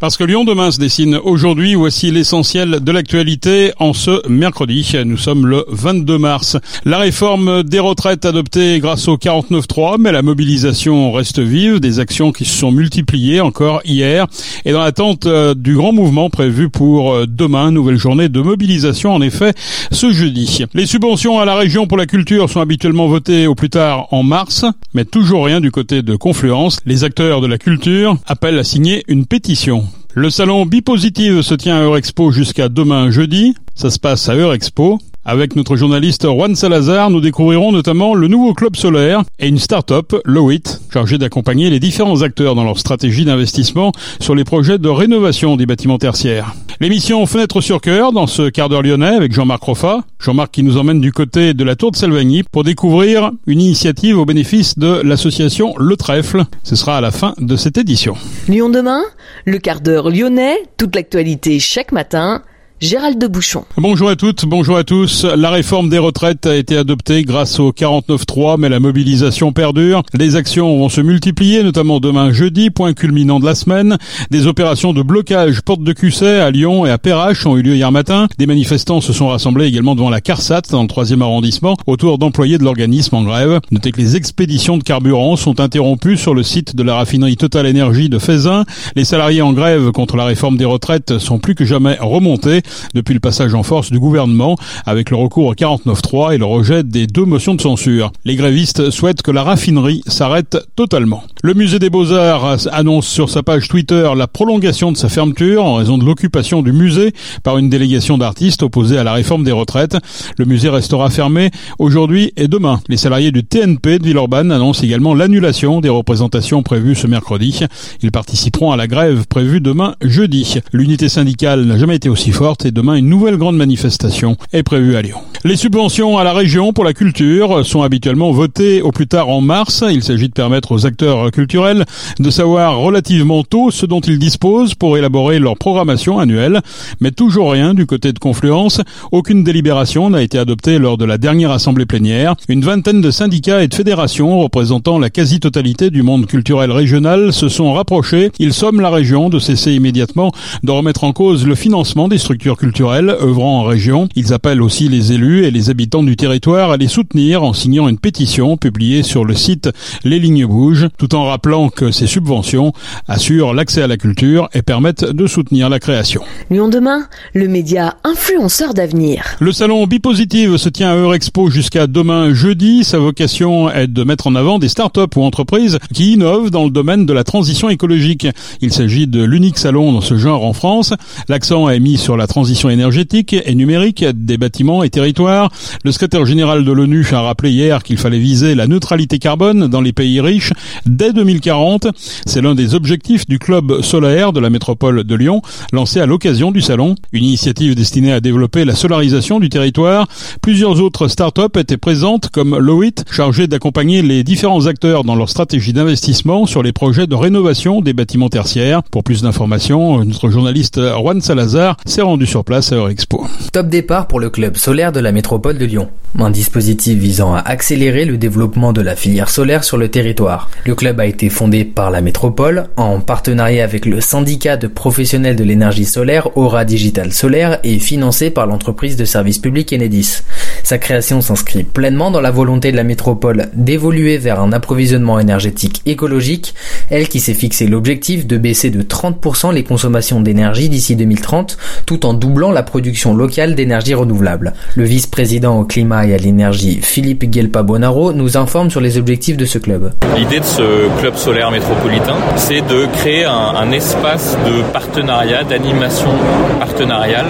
Parce que Lyon demain se dessine aujourd'hui, voici l'essentiel de l'actualité en ce mercredi. Nous sommes le 22 mars. La réforme des retraites adoptée grâce au 49.3, mais la mobilisation reste vive, des actions qui se sont multipliées encore hier et dans l'attente euh, du grand mouvement prévu pour euh, demain, nouvelle journée de mobilisation en effet ce jeudi. Les subventions à la région pour la culture sont habituellement votées au plus tard en mars, mais toujours rien du côté de Confluence. Les acteurs de la culture appellent à signer une pétition. Le salon Bipositive se tient à Eurexpo jusqu'à demain jeudi. Ça se passe à Eurexpo. Avec notre journaliste Juan Salazar, nous découvrirons notamment le nouveau club solaire et une start-up, Lowit, chargée d'accompagner les différents acteurs dans leur stratégie d'investissement sur les projets de rénovation des bâtiments tertiaires. L'émission Fenêtre sur cœur dans ce quart d'heure lyonnais avec Jean-Marc Roffa. Jean-Marc qui nous emmène du côté de la Tour de Salvagny pour découvrir une initiative au bénéfice de l'association Le Trèfle. Ce sera à la fin de cette édition. Lyon demain, le quart d'heure lyonnais, toute l'actualité chaque matin Gérald de Bouchon. Bonjour à toutes, bonjour à tous. La réforme des retraites a été adoptée grâce au 49.3, mais la mobilisation perdure. Les actions vont se multiplier, notamment demain jeudi, point culminant de la semaine. Des opérations de blocage porte de Cusset à Lyon et à Perrache ont eu lieu hier matin. Des manifestants se sont rassemblés également devant la CARSAT dans le troisième arrondissement autour d'employés de l'organisme en grève. Notez que les expéditions de carburant sont interrompues sur le site de la raffinerie Total Énergie de Faisin. Les salariés en grève contre la réforme des retraites sont plus que jamais remontés depuis le passage en force du gouvernement avec le recours au 49.3 et le rejet des deux motions de censure. Les grévistes souhaitent que la raffinerie s'arrête totalement. Le musée des Beaux-Arts annonce sur sa page Twitter la prolongation de sa fermeture en raison de l'occupation du musée par une délégation d'artistes opposés à la réforme des retraites. Le musée restera fermé aujourd'hui et demain. Les salariés du TNP de Villeurbanne annoncent également l'annulation des représentations prévues ce mercredi. Ils participeront à la grève prévue demain jeudi. L'unité syndicale n'a jamais été aussi forte et demain une nouvelle grande manifestation est prévue à Lyon. Les subventions à la région pour la culture sont habituellement votées au plus tard en mars. Il s'agit de permettre aux acteurs culturels de savoir relativement tôt ce dont ils disposent pour élaborer leur programmation annuelle. Mais toujours rien du côté de Confluence. Aucune délibération n'a été adoptée lors de la dernière assemblée plénière. Une vingtaine de syndicats et de fédérations représentant la quasi-totalité du monde culturel régional se sont rapprochés. Ils somment la région de cesser immédiatement de remettre en cause le financement des structures culturels œuvrant en région. Ils appellent aussi les élus et les habitants du territoire à les soutenir en signant une pétition publiée sur le site Les Lignes Bougent, tout en rappelant que ces subventions assurent l'accès à la culture et permettent de soutenir la création. Lyon demain, le média influenceur d'avenir. Le salon Bipositive se tient à Eurexpo jusqu'à demain jeudi. Sa vocation est de mettre en avant des startups ou entreprises qui innovent dans le domaine de la transition écologique. Il s'agit de l'unique salon dans ce genre en France. L'accent est mis sur la transition transition énergétique et numérique des bâtiments et territoires. Le secrétaire général de l'ONU a rappelé hier qu'il fallait viser la neutralité carbone dans les pays riches dès 2040. C'est l'un des objectifs du club solaire de la métropole de Lyon, lancé à l'occasion du salon. Une initiative destinée à développer la solarisation du territoire. Plusieurs autres start-up étaient présentes comme Lowit, chargée d'accompagner les différents acteurs dans leur stratégie d'investissement sur les projets de rénovation des bâtiments tertiaires. Pour plus d'informations, notre journaliste Juan Salazar s'est rendu place à Eurexpo. Top départ pour le club solaire de la métropole de Lyon. Un dispositif visant à accélérer le développement de la filière solaire sur le territoire. Le club a été fondé par la métropole en partenariat avec le syndicat de professionnels de l'énergie solaire Aura Digital Solaire et financé par l'entreprise de service public Enedis. Sa création s'inscrit pleinement dans la volonté de la métropole d'évoluer vers un approvisionnement énergétique écologique, elle qui s'est fixé l'objectif de baisser de 30% les consommations d'énergie d'ici 2030 tout en doublant la production locale d'énergie renouvelable. Le vice-président au climat et à l'énergie, Philippe Guelpa Bonaro, nous informe sur les objectifs de ce club. L'idée de ce club solaire métropolitain, c'est de créer un, un espace de partenariat, d'animation partenariale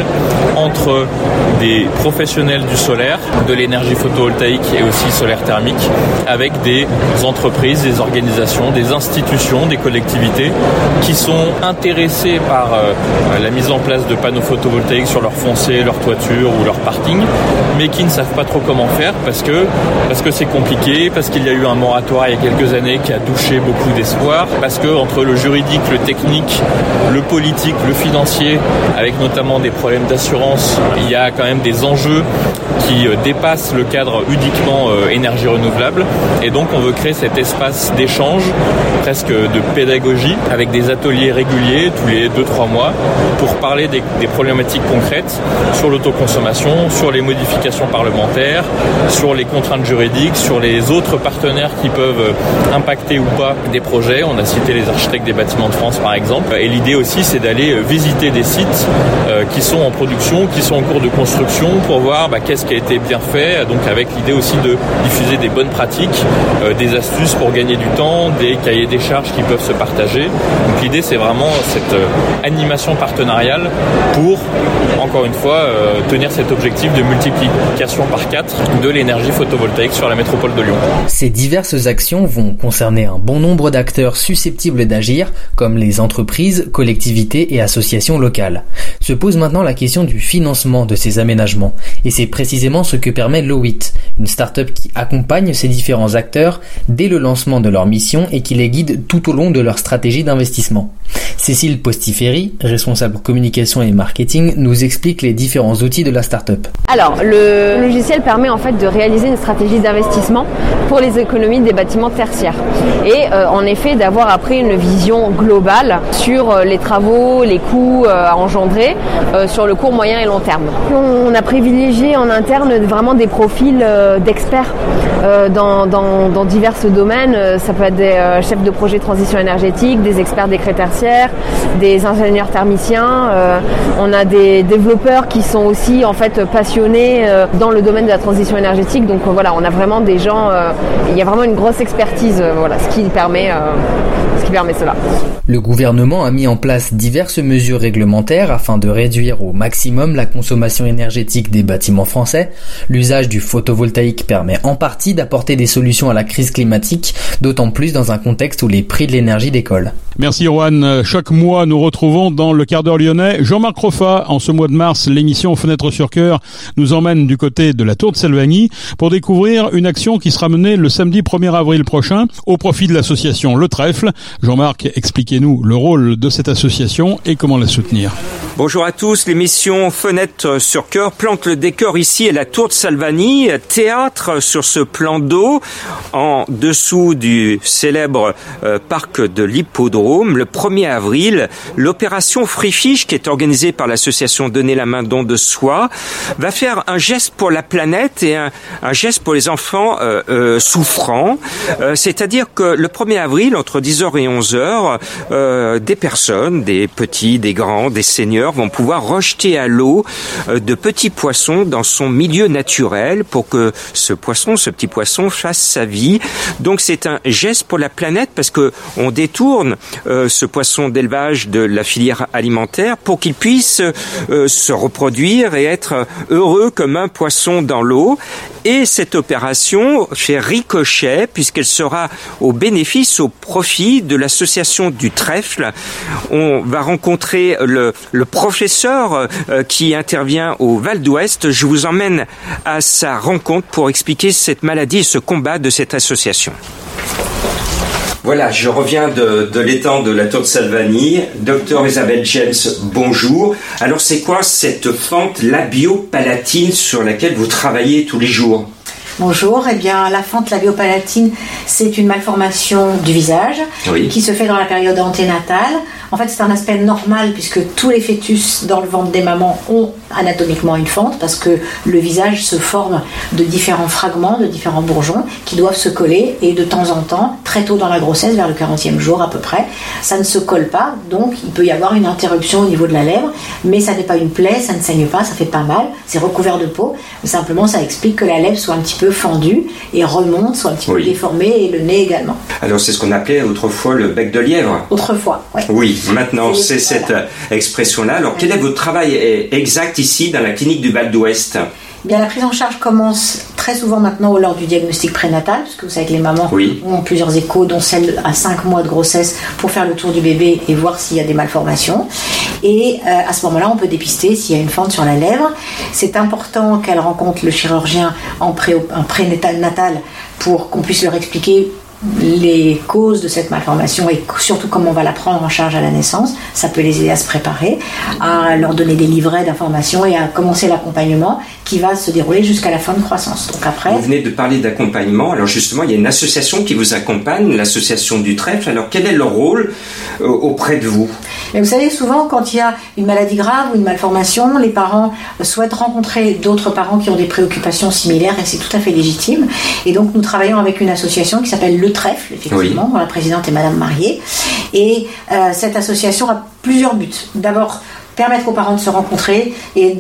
entre des professionnels du solaire, de l'énergie photovoltaïque et aussi solaire thermique, avec des entreprises, des organisations, des institutions, des collectivités qui sont intéressées par euh, la mise en place de panneaux photovoltaïques sur leur foncé, leur toiture ou leur parking, mais qui ne savent pas trop comment faire parce que parce que c'est compliqué, parce qu'il y a eu un moratoire il y a quelques années qui a douché beaucoup d'espoir, parce que entre le juridique, le technique, le politique, le financier, avec notamment des problèmes d'assurance, il y a quand même des enjeux qui dépasse le cadre uniquement énergie renouvelable. Et donc on veut créer cet espace d'échange, presque de pédagogie, avec des ateliers réguliers tous les 2-3 mois pour parler des, des problématiques concrètes sur l'autoconsommation, sur les modifications parlementaires, sur les contraintes juridiques, sur les autres partenaires qui peuvent impacter ou pas des projets. On a cité les architectes des bâtiments de France par exemple. Et l'idée aussi c'est d'aller visiter des sites euh, qui sont en production, qui sont en cours de construction pour voir bah, qu'est-ce qui a été bien fait. Donc avec l'idée aussi de diffuser des bonnes pratiques, euh, des astuces pour gagner du temps, des cahiers des charges qui peuvent se partager. Donc l'idée c'est vraiment cette euh, animation partenariale pour, encore une fois, tenir cet objectif de multiplication par 4 de l'énergie photovoltaïque sur la métropole de Lyon. Ces diverses actions vont concerner un bon nombre d'acteurs susceptibles d'agir, comme les entreprises, collectivités et associations locales. Se pose maintenant la question du financement de ces aménagements, et c'est précisément ce que permet Lowit, une start-up qui accompagne ces différents acteurs dès le lancement de leur mission et qui les guide tout au long de leur stratégie d'investissement. Cécile Postiferi, responsable communication et marketing, nous explique les différents outils de la start-up. Alors, le logiciel permet en fait de réaliser une stratégie d'investissement pour les économies des bâtiments tertiaires et euh, en effet d'avoir après une vision globale sur euh, les travaux, les coûts euh, à engendrer sur le court, moyen et long terme. On a privilégié en interne vraiment des profils d'experts dans, divers domaines. Ça peut être des chefs de projet transition énergétique, des experts des tertiaires, des ingénieurs thermiciens. on a des développeurs qui sont aussi en fait passionnés dans le domaine de la transition énergétique. Donc voilà, on a vraiment des gens, il y a vraiment une grosse expertise, voilà, ce qui permet, ce qui permet cela. Le gouvernement a mis en place diverses mesures réglementaires afin de réduire au maximum la consommation énergétique des bâtiments français. L'usage du photovoltaïque permet en partie d'apporter des solutions à la crise climatique, d'autant plus dans un contexte où les prix de l'énergie décollent. Merci Rohan. Chaque mois, nous retrouvons dans le quart d'heure lyonnais Jean-Marc Roffa. En ce mois de mars, l'émission Fenêtre sur cœur nous emmène du côté de la Tour de Selvagny pour découvrir une action qui sera menée le samedi 1er avril prochain au profit de l'association Le Trèfle. Jean-Marc, expliquez-nous le rôle de cette association et comment la soutenir. Bonjour à tous. L'émission Fenêtre sur cœur plante le décor ici à la Tour de Salvani, théâtre sur ce plan d'eau en dessous du célèbre euh, parc de l'Hippodrome. Le 1er avril, l'opération Free Fish, qui est organisée par l'association Donner la main don de soi, va faire un geste pour la planète et un, geste pour les enfants euh, euh, souffrants. C'est-à-dire que le 1er avril, entre 10h et 11h, des personnes, des petits, des grands, des seigneurs, vont pouvoir rejeter à l'eau euh, de petits poissons dans son milieu naturel pour que ce poisson, ce petit poisson fasse sa vie. Donc c'est un geste pour la planète parce que on détourne euh, ce poisson d'élevage de la filière alimentaire pour qu'il puisse euh, se reproduire et être heureux comme un poisson dans l'eau. Et cette opération fait ricochet puisqu'elle sera au bénéfice, au profit de l'association du trèfle. On va rencontrer le, le professeur euh, qui intervient au Val d'Ouest. Je vous emmène à sa rencontre pour expliquer cette maladie et ce combat de cette association. Voilà, je reviens de, de l'étang de la Tour de Salvani. Docteur Isabelle James, bonjour. Alors c'est quoi cette fente labiopalatine sur laquelle vous travaillez tous les jours? Bonjour, eh bien la fente labiopalatine, c'est une malformation du visage qui se fait dans la période anténatale. En fait, c'est un aspect normal puisque tous les fœtus dans le ventre des mamans ont anatomiquement une fente parce que le visage se forme de différents fragments, de différents bourgeons qui doivent se coller et de temps en temps, très tôt dans la grossesse, vers le 40e jour à peu près, ça ne se colle pas, donc il peut y avoir une interruption au niveau de la lèvre, mais ça n'est pas une plaie, ça ne saigne pas, ça fait pas mal, c'est recouvert de peau, simplement ça explique que la lèvre soit un petit peu fendue et remonte, soit un petit peu déformée et le nez également. Alors c'est ce qu'on appelait autrefois le bec de lièvre. Autrefois, oui. Oui, maintenant c'est cette expression-là. Alors quel est votre travail exact ici dans la clinique du Val d'Ouest Bien, la prise en charge commence très souvent maintenant lors du diagnostic prénatal, puisque vous savez que les mamans ont plusieurs échos, dont celle à 5 mois de grossesse, pour faire le tour du bébé et voir s'il y a des malformations. Et euh, à ce moment-là, on peut dépister s'il y a une fente sur la lèvre. C'est important qu'elle rencontre le chirurgien en, pré, en prénatal natal pour qu'on puisse leur expliquer les causes de cette malformation et surtout comment on va la prendre en charge à la naissance. Ça peut les aider à se préparer, à leur donner des livrets d'informations et à commencer l'accompagnement qui va se dérouler jusqu'à la fin de croissance. Donc après, vous venez de parler d'accompagnement. Alors justement, il y a une association qui vous accompagne, l'association du trèfle. Alors quel est leur rôle euh, auprès de vous? Mais Vous savez, souvent quand il y a une maladie grave ou une malformation, les parents souhaitent rencontrer d'autres parents qui ont des préoccupations similaires et c'est tout à fait légitime. Et donc nous travaillons avec une association qui s'appelle Le Trèfle, effectivement, dont la présidente est Madame Marié. Et euh, cette association a plusieurs buts. D'abord, permettre aux parents de se rencontrer et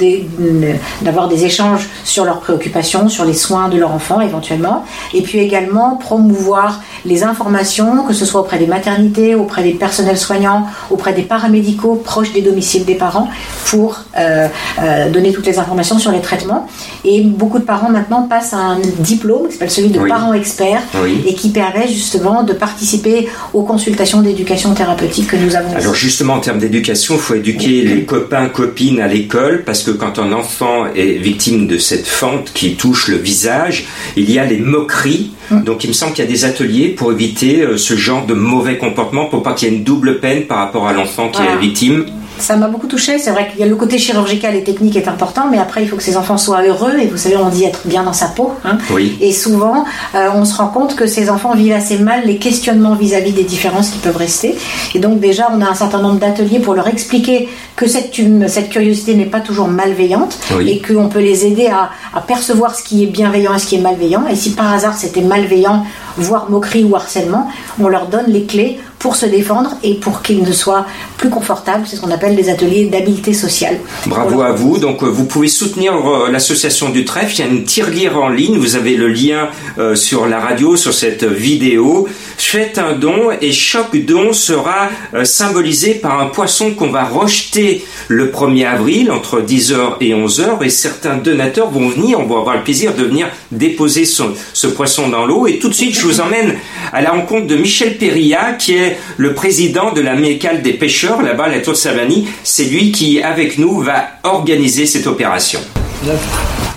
d'avoir des échanges sur leurs préoccupations, sur les soins de leur enfant éventuellement, et puis également promouvoir les informations, que ce soit auprès des maternités, auprès des personnels soignants, auprès des paramédicaux proches des domiciles des parents, pour euh, euh, donner toutes les informations sur les traitements. Et beaucoup de parents maintenant passent un diplôme qui s'appelle celui de parents experts et qui permet justement de participer aux consultations d'éducation thérapeutique que nous avons. Alors justement en termes d'éducation, il faut éduquer les copains, copines à l'école, parce que quand un enfant est victime de cette fente qui touche le visage, il y a les moqueries. Mm. Donc il me semble qu'il y a des ateliers pour éviter euh, ce genre de mauvais comportement, pour pas qu'il y ait une double peine par rapport à l'enfant qui est victime ça m'a beaucoup touché. C'est vrai qu'il y a le côté chirurgical et technique est important, mais après, il faut que ces enfants soient heureux. Et vous savez, on dit être bien dans sa peau. Hein. Et souvent, euh, on se rend compte que ces enfants vivent assez mal les questionnements vis-à-vis des différences qui peuvent rester. Et donc, déjà, on a un certain nombre d'ateliers pour leur expliquer que cette, cette curiosité n'est pas toujours malveillante et qu'on peut les aider à, à percevoir ce qui est bienveillant et ce qui est malveillant. Et si par hasard c'était malveillant, voire moquerie ou harcèlement, on leur donne les clés pour se défendre et pour qu'ils ne soient plus confortables. C'est ce qu'on appelle les ateliers d'habileté sociale. Bravo à vous. Donc euh, vous pouvez soutenir euh, l'association du trèfle. Il y a une tirelire en ligne. Vous avez le lien euh, sur la radio, sur cette vidéo. Faites un don et chaque don sera symbolisé par un poisson qu'on va rejeter le 1er avril entre 10h et 11h et certains donateurs vont venir, on va avoir le plaisir de venir déposer ce poisson dans l'eau et tout de suite je vous emmène à la rencontre de Michel Perilla qui est le président de la mécale des pêcheurs là-bas la Tour de. C'est lui qui, avec nous, va organiser cette opération.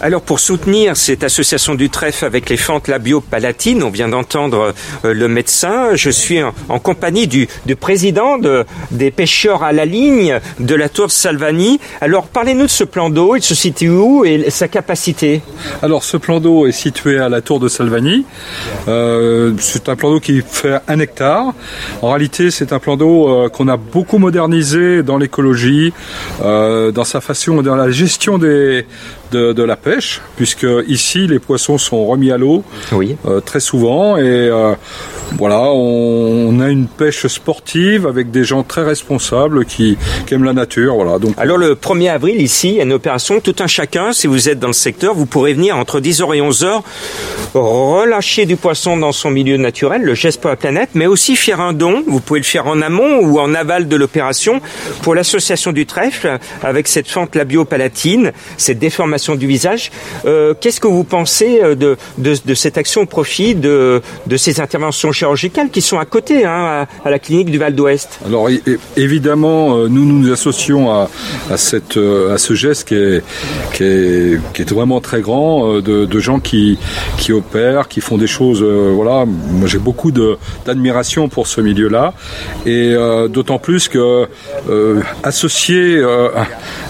Alors pour soutenir cette association du trèfle avec les fentes labio-palatines, on vient d'entendre euh, le médecin, je suis en, compagnie du, président des pêcheurs à la ligne de la tour de Salvani. Alors parlez-nous de ce plan d'eau, il se situe où et sa capacité? Alors ce plan d'eau est situé à la tour de Salvani. Euh, c'est un plan d'eau qui fait un hectare. En réalité c'est un plan d'eau euh, qu'on a beaucoup modernisé dans l'écologie, dans sa façon, dans la gestion des, de, la pêche, puisque ici les poissons sont remis à l'eau oui. Euh, très souvent et euh, voilà, on, a une pêche sportive avec des gens très responsables qui, aiment la nature. Voilà. Donc, Alors le 1er avril ici, il y a une opération tout un chacun. Si vous êtes dans le secteur, vous pourrez venir entre 10h et 11h relâcher du poisson dans son milieu naturel, le geste pour la planète, mais aussi faire un don. Vous pouvez le faire en amont ou en aval de l'opération pour l'association du trèfle avec cette fente labio-palatine, cette déformation du visage. Euh, qu'est-ce que vous pensez euh, de, cette action au profit de, de ces interventions chirurgicales qui sont à côté, hein, à, la clinique du Val d'Ouest. Alors évidemment, euh, nous nous associons à, à, cette, à ce geste qui est, qui est, qui est vraiment très grand, de, de, gens qui, qui opèrent, qui font des choses. voilà, moi j'ai beaucoup d'admiration pour ce milieu-là, et d'autant plus que associer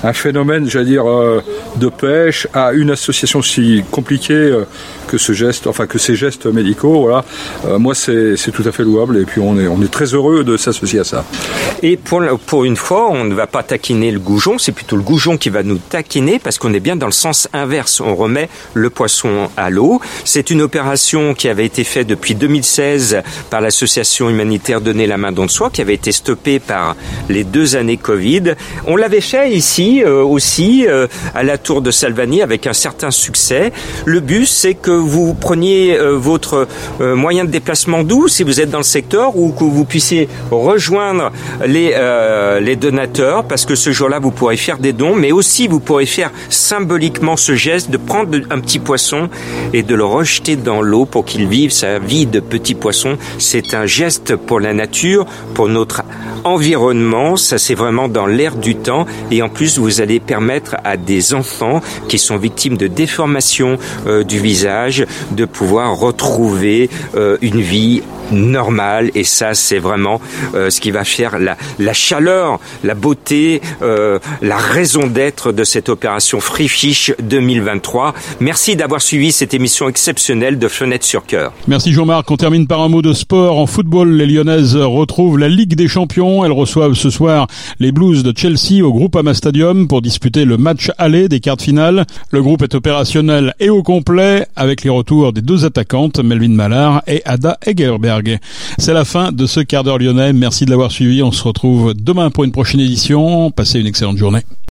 un phénomène, j'allais dire, de paix à une association si compliquée euh, que ce geste, enfin que ces gestes médicaux, voilà, euh, moi c'est tout à fait louable et puis on est, on est très heureux de s'associer à ça. Et pour, pour une fois, on ne va pas taquiner le goujon, c'est plutôt le goujon qui va nous taquiner parce qu'on est bien dans le sens inverse. On remet le poisson à l'eau. C'est une opération qui avait été faite depuis 2016 par l'association humanitaire Donner la main dans de soi, qui avait été stoppée par les deux années Covid. On l'avait fait ici euh, aussi à la tour de Salvador avec un certain succès. Le but, c'est que vous preniez euh, votre euh, moyen de déplacement si vous êtes dans le secteur ou que vous puissiez rejoindre les, euh, les donateurs parce que ce jour-là, vous pourrez faire des dons, mais aussi vous pourrez faire symboliquement ce geste de prendre un petit poisson et de le rejeter dans l'eau pour qu'il vive sa vie de petit poisson. C'est un geste pour la nature, pour notre environnement. Ça, c'est vraiment dans l'air du temps. Et en plus, vous allez permettre à des enfants qui sont victimes de déformation euh, du visage de pouvoir retrouver euh, une vie Yeah. Normal. Et ça, c'est vraiment euh, ce qui va faire la, la chaleur, la beauté, euh, la raison d'être de cette opération Free Fish 2023. Merci d'avoir suivi cette émission exceptionnelle de Fenêtre sur Cœur. Merci Jean-Marc. On termine par un mot de sport. En football, les Lyonnaises retrouvent la Ligue des Champions. Elles reçoivent ce soir les Blues de Chelsea au Groupama Stadium pour disputer le match aller des quarts de finale. Le groupe est opérationnel et au complet avec les retours des deux attaquantes, Melvin Mallard et Ada Egerberg. C'est la fin de ce quart d'heure lyonnais. Merci de l'avoir suivi. On se retrouve demain pour une prochaine édition. Passez une excellente journée.